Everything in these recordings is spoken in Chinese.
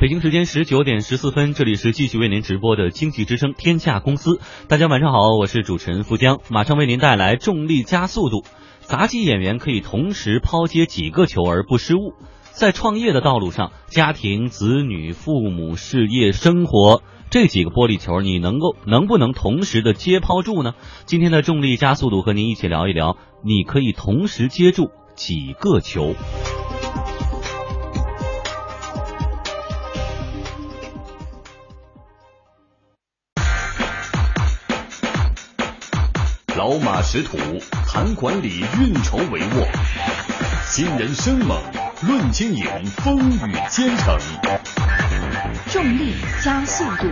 北京时间十九点十四分，这里是继续为您直播的经济之声天下公司。大家晚上好，我是主持人付江，马上为您带来重力加速度。杂技演员可以同时抛接几个球而不失误。在创业的道路上，家庭、子女、父母、事业、生活这几个玻璃球，你能够能不能同时的接抛住呢？今天的重力加速度和您一起聊一聊，你可以同时接住几个球。老马识途，谈管理，运筹帷幄；新人生猛，论经营，风雨兼程。重力加速度，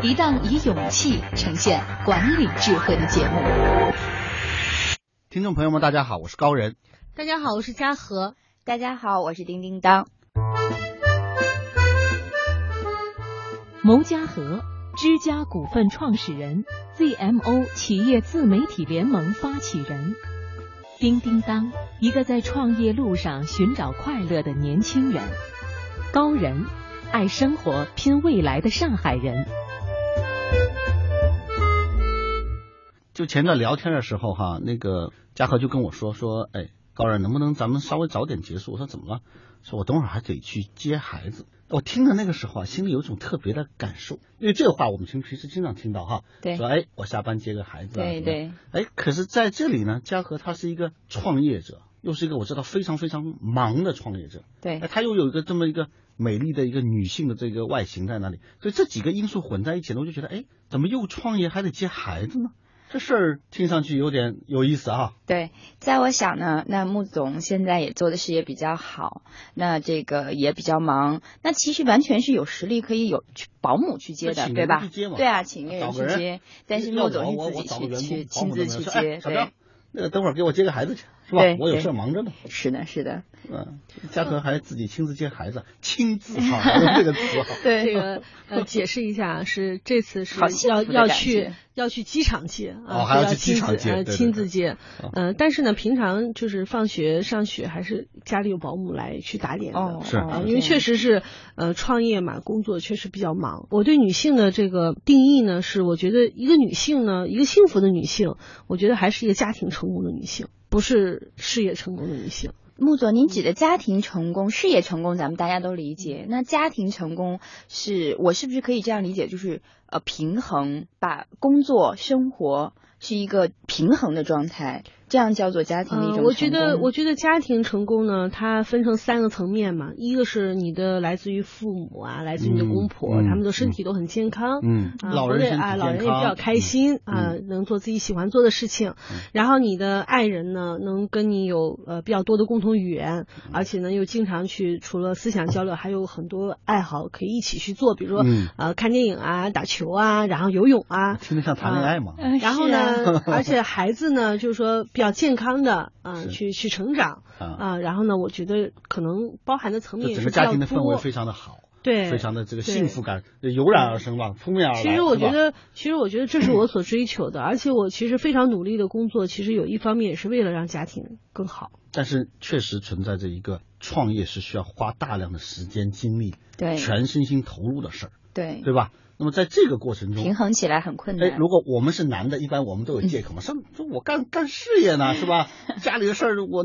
一档以勇气呈现管理智慧的节目。听众朋友们，大家好，我是高人。大家好，我是嘉禾。大家好，我是叮叮当。牟嘉禾，之家股份创始人，ZMO 企业自媒体联盟发起人，叮叮当，一个在创业路上寻找快乐的年轻人，高人，爱生活拼未来的上海人。就前段聊天的时候哈，那个嘉禾就跟我说说，哎，高人能不能咱们稍微早点结束？我说怎么了？说我等会儿还得去接孩子。我听的那个时候啊，心里有一种特别的感受，因为这个话我们平平时经常听到哈，对，说哎，我下班接个孩子啊，对对，哎，可是在这里呢，嘉禾他是一个创业者，又是一个我知道非常非常忙的创业者，对，他又有一个这么一个美丽的一个女性的这个外形在那里，所以这几个因素混在一起呢，我就觉得，哎，怎么又创业还得接孩子呢？这事儿听上去有点有意思啊。对，在我想呢，那穆总现在也做的事业比较好，那这个也比较忙，那其实完全是有实力可以有去保姆去接的，对吧？对啊，请一个人去接，但是穆总是自己去去亲自去接，对。那等会儿给我接个孩子去，是吧？我有事忙着呢。是的，是的。嗯，嘉禾还自己亲自接孩子，亲自哈，用这个词好。对，这个呃，解释一下，是这次是要要去要去机场接啊，还要亲自呃亲自接。嗯，但是呢，平常就是放学上学还是家里有保姆来去打点的。是，因为确实是呃创业嘛，工作确实比较忙。我对女性的这个定义呢，是我觉得一个女性呢，一个幸福的女性，我觉得还是一个家庭成功的女性，不是事业成功的女性。穆总，您指的家庭成功、事业成功，咱们大家都理解。那家庭成功是我是不是可以这样理解？就是呃，平衡，把工作生活是一个平衡的状态。这样叫做家庭的一种我觉得，我觉得家庭成功呢，它分成三个层面嘛。一个是你的来自于父母啊，来自于你的公婆，他们的身体都很健康，嗯，老人啊，老人也比较开心啊，能做自己喜欢做的事情。然后你的爱人呢，能跟你有呃比较多的共同语言，而且呢又经常去除了思想交流，还有很多爱好可以一起去做，比如说呃看电影啊、打球啊，然后游泳啊。听着像谈恋爱嘛。然后呢，而且孩子呢，就是说。比较健康的啊，去去成长啊，然后呢，我觉得可能包含的层面整个家庭的氛围非常的好，对，非常的这个幸福感油然而生吧，扑面而来。其实我觉得，其实我觉得这是我所追求的，而且我其实非常努力的工作，其实有一方面也是为了让家庭更好。但是确实存在着一个创业是需要花大量的时间精力，对，全身心投入的事儿，对，对吧？那么在这个过程中，平衡起来很困难。哎，如果我们是男的，一般我们都有借口嘛，说说我干干事业呢，是吧？家里的事儿我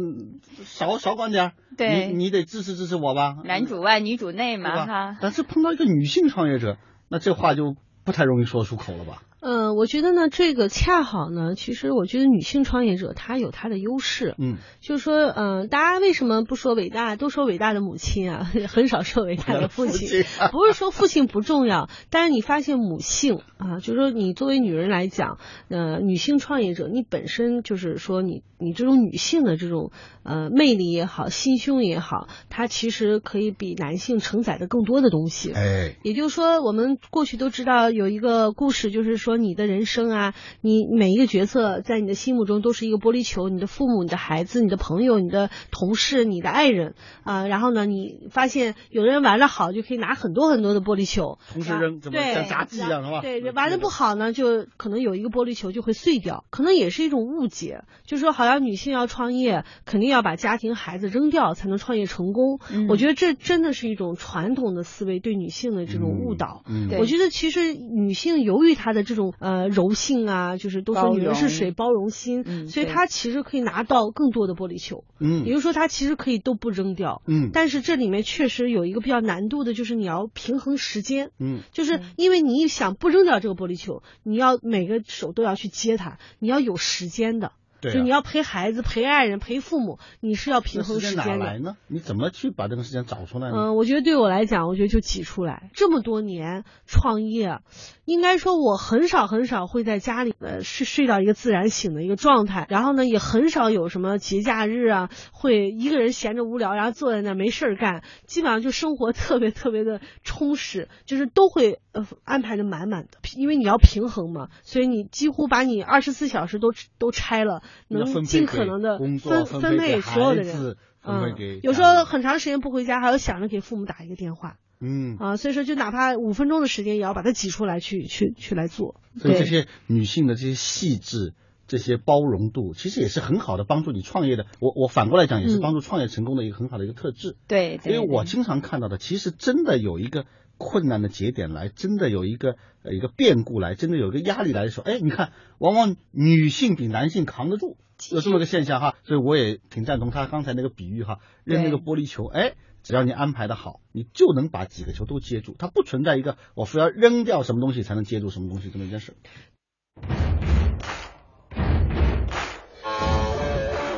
少少管点儿，对，你你得支持支持我吧。男主外女主内嘛，哈。但是碰到一个女性创业者，那这话就不太容易说出口了吧？嗯，我觉得呢，这个恰好呢，其实我觉得女性创业者她有她的优势。嗯，就是说，嗯，大家为什么不说伟大，都说伟大的母亲啊，很少说伟大的父亲。不是说父亲不重要，但是你发现母性啊，就是说你作为女人来讲，呃，女性创业者，你本身就是说你你这种女性的这种呃魅力也好，心胸也好，它其实可以比男性承载的更多的东西。哎，也就是说，我们过去都知道有一个故事，就是说。说你的人生啊，你每一个角色在你的心目中都是一个玻璃球，你的父母、你的孩子、你的朋友、你的同事、你的爱人啊，然后呢，你发现有的人玩的好，就可以拿很多很多的玻璃球，同时扔，怎么像杂技一样，是吧？对，玩的不好呢，就可能有一个玻璃球就会碎掉，可能也是一种误解，就说好像女性要创业，肯定要把家庭孩子扔掉才能创业成功。我觉得这真的是一种传统的思维对女性的这种误导。我觉得其实女性由于她的这种呃柔性啊，就是都说女人是水，包容心，所以她其实可以拿到更多的玻璃球。嗯，也就是说她其实可以都不扔掉。嗯，但是这里面确实有一个比较难度的，就是你要平衡时间。嗯，就是因为你一想不扔掉这个玻璃球，你要每个手都要去接它，你要有时间的。就你要陪孩子、陪爱人、陪父母，你是要平衡时间的。呢？你怎么去把这个时间找出来呢？嗯，我觉得对我来讲，我觉得就挤出来。这么多年创业，应该说我很少很少会在家里呃睡睡到一个自然醒的一个状态，然后呢，也很少有什么节假日啊，会一个人闲着无聊，然后坐在那没事儿干，基本上就生活特别特别的充实，就是都会呃安排的满满的，因为你要平衡嘛，所以你几乎把你二十四小时都都拆了。能尽可能的分分配所有的人，嗯，有时候很长时间不回家，还要想着给父母打一个电话，嗯啊，所以说就哪怕五分钟的时间，也要把它挤出来去去去来做。所以这些女性的这些细致、这些包容度，其实也是很好的帮助你创业的。我我反过来讲，也是帮助创业成功的一个很好的一个特质。对，因为我经常看到的，其实真的有一个。困难的节点来，真的有一个呃一个变故来，真的有一个压力来的时候，哎，你看，往往女性比男性扛得住，有这么个现象哈，所以我也挺赞同他刚才那个比喻哈，扔那个玻璃球，哎，只要你安排的好，你就能把几个球都接住，它不存在一个我非要扔掉什么东西才能接住什么东西这么一件事。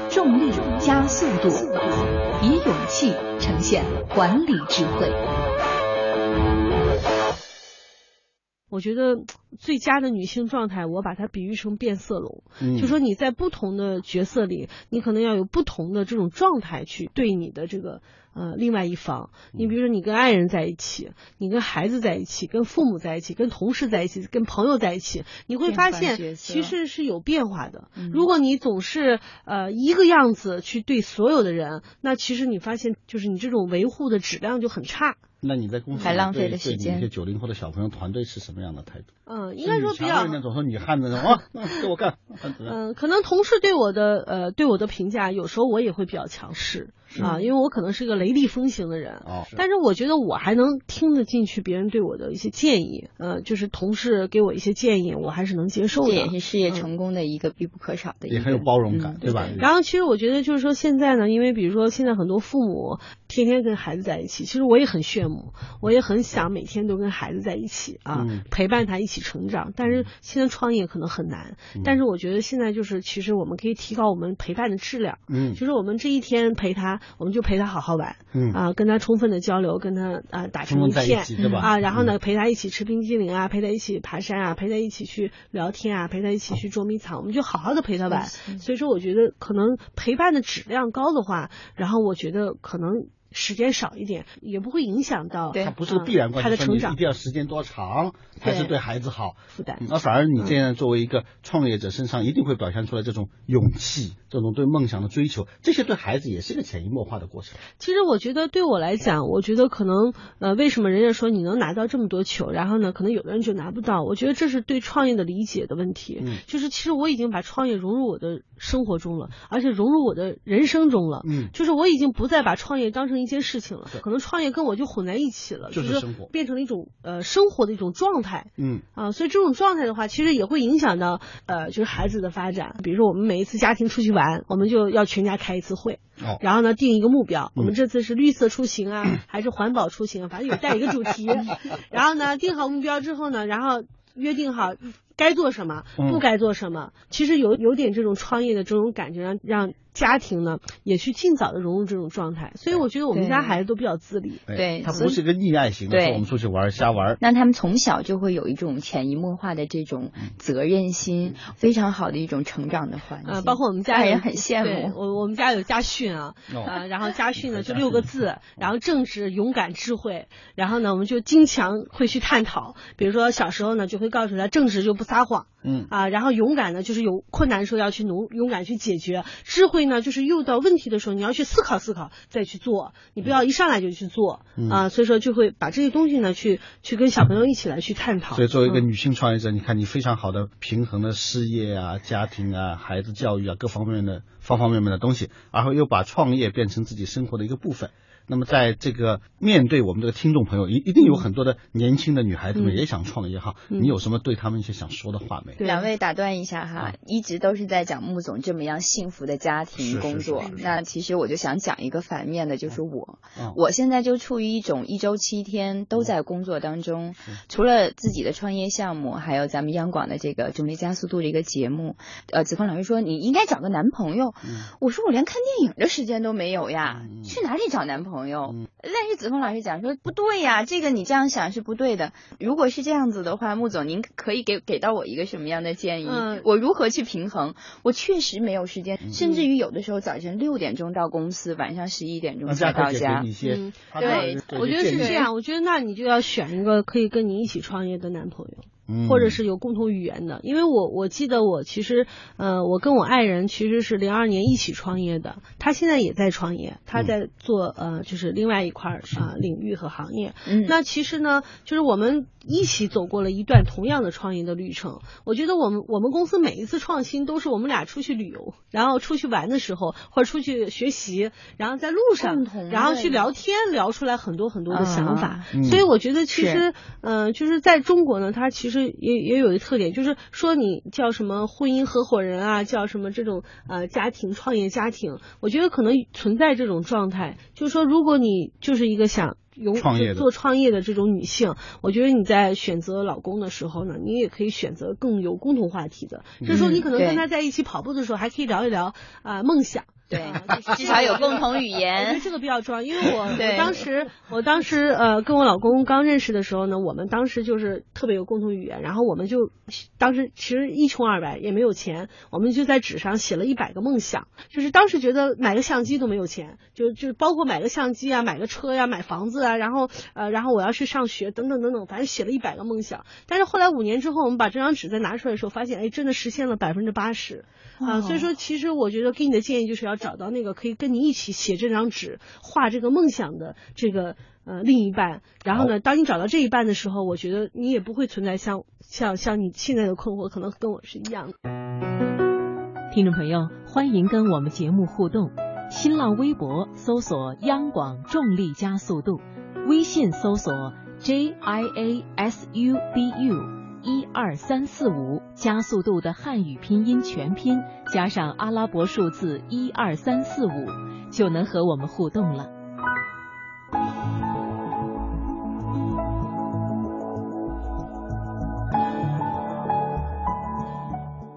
重力加速度，以勇气呈现管理智慧。我觉得最佳的女性状态，我把它比喻成变色龙，就说你在不同的角色里，你可能要有不同的这种状态去对你的这个呃另外一方。你比如说，你跟爱人在一起，你跟孩子在一起，跟父母在一起，跟同事在一起，跟朋友在一起，你会发现其实是有变化的。如果你总是呃一个样子去对所有的人，那其实你发现就是你这种维护的质量就很差。那你在公司还浪费了时间。一些九零后的小朋友团队是什么样的态度？嗯，应该说比较那种说女汉子 那种啊，给我干。嗯，可能同事对我的呃对我的评价，有时候我也会比较强势。啊，因为我可能是个雷厉风行的人，但是我觉得我还能听得进去别人对我的一些建议，呃，就是同事给我一些建议，我还是能接受的。这也是事业成功的一个必不可少的。也很有包容感，对吧？然后其实我觉得就是说现在呢，因为比如说现在很多父母天天跟孩子在一起，其实我也很羡慕，我也很想每天都跟孩子在一起啊，陪伴他一起成长。但是现在创业可能很难，但是我觉得现在就是其实我们可以提高我们陪伴的质量，嗯，就是我们这一天陪他。我们就陪他好好玩，嗯啊，跟他充分的交流，跟他啊打成一片，啊，然后呢陪他一起吃冰激凌啊，陪他一起爬山啊，陪他一起去聊天啊，陪他一起去捉迷藏，我们就好好的陪他玩。所以说，我觉得可能陪伴的质量高的话，然后我觉得可能。时间少一点也不会影响到，他不是个必然关系。他的成长一定要时间多长才是对孩子好负担。那反而你这样作为一个创业者身上一定会表现出来这种勇气，这种对梦想的追求，这些对孩子也是一个潜移默化的过程。其实我觉得对我来讲，我觉得可能呃，为什么人家说你能拿到这么多球，然后呢，可能有的人就拿不到？我觉得这是对创业的理解的问题。嗯，就是其实我已经把创业融入我的生活中了，而且融入我的人生中了。嗯，就是我已经不再把创业当成一些事情了。可能创业跟我就混在一起了，就是变成了一种呃生活的一种状态。嗯啊，所以这种状态的话，其实也会影响到呃就是孩子的发展。比如说我们每一次家庭出去玩，我们就要全家开一次会，然后呢定一个目标。我们这次是绿色出行啊，还是环保出行？反正有带一个主题。然后呢定好目标之后呢，然后约定好该做什么，不该做什么。其实有有点这种创业的这种感觉，让让。家庭呢，也去尽早的融入这种状态，所以我觉得我们家孩子都比较自理。对，他不是一个溺爱型的，说我们出去玩瞎玩。那他们从小就会有一种潜移默化的这种责任心，非常好的一种成长的环境。呃，包括我们家人很羡慕。我我们家有家训啊，啊，然后家训呢就六个字，然后正直、勇敢、智慧。然后呢，我们就经常会去探讨，比如说小时候呢就会告诉他，正直就不撒谎，嗯。啊，然后勇敢呢就是有困难的时候要去努勇敢去解决，智慧呢就是遇到问题的时候你要去思考思考再去做，你不要一上来就去做啊，所以说就会把这些东西呢去去跟小朋友一起来去探讨。所以作为一个女性创业者，你看你非常好的平衡了事业啊、家庭啊、孩子教育啊各方面的方方面面的东西，然后又把创业变成自己生活的一个部分。那么，在这个面对我们这个听众朋友，一一定有很多的年轻的女孩子们也想创业哈。你有什么对他们一些想说的话没？两位打断一下哈，一直都是在讲穆总这么样幸福的家庭工作。那其实我就想讲一个反面的，就是我，我现在就处于一种一周七天都在工作当中，除了自己的创业项目，还有咱们央广的这个重力加速度的一个节目。呃，子峰老师说你应该找个男朋友，我说我连看电影的时间都没有呀，去哪里找男朋友？朋友，但是子枫老师讲说不对呀，这个你这样想是不对的。如果是这样子的话，穆总您可以给给到我一个什么样的建议？我如何去平衡？我确实没有时间，甚至于有的时候早晨六点钟到公司，晚上十一点钟才到家。嗯，对，我觉得是这样。我觉得那你就要选一个可以跟你一起创业的男朋友。或者是有共同语言的，因为我我记得我其实呃我跟我爱人其实是零二年一起创业的，他现在也在创业，他在做呃就是另外一块啊领域和行业。嗯，那其实呢，就是我们一起走过了一段同样的创业的旅程。我觉得我们我们公司每一次创新都是我们俩出去旅游，然后出去玩的时候，或者出去学习，然后在路上，然后去聊天，聊出来很多很多的想法。所以我觉得其实嗯就是在中国呢，它其实。是也也有一个特点，就是说你叫什么婚姻合伙人啊，叫什么这种呃家庭创业家庭，我觉得可能存在这种状态。就是说，如果你就是一个想有做创业的这种女性，我觉得你在选择老公的时候呢，你也可以选择更有共同话题的。这时候你可能跟他在一起跑步的时候，还可以聊一聊啊梦想。对，至少有共同语言。我觉得这个比较重要，因为我 我当时我当时呃跟我老公刚认识的时候呢，我们当时就是特别有共同语言，然后我们就当时其实一穷二白也没有钱，我们就在纸上写了一百个梦想，就是当时觉得买个相机都没有钱，就就包括买个相机啊，买个车呀，买房子啊，然后呃然后我要去上学等等等等，反正写了一百个梦想。但是后来五年之后，我们把这张纸再拿出来的时候，发现哎真的实现了百分之八十啊，所以说其实我觉得给你的建议就是要。找到那个可以跟你一起写这张纸、画这个梦想的这个呃另一半，然后呢，当你找到这一半的时候，我觉得你也不会存在像像像你现在的困惑，可能跟我是一样的。听众朋友，欢迎跟我们节目互动，新浪微博搜索央广重力加速度，微信搜索 J I A S U B U。一二三四五加速度的汉语拼音全拼加上阿拉伯数字一二三四五，就能和我们互动了。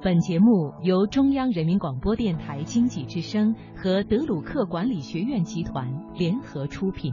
本节目由中央人民广播电台经济之声和德鲁克管理学院集团联合出品。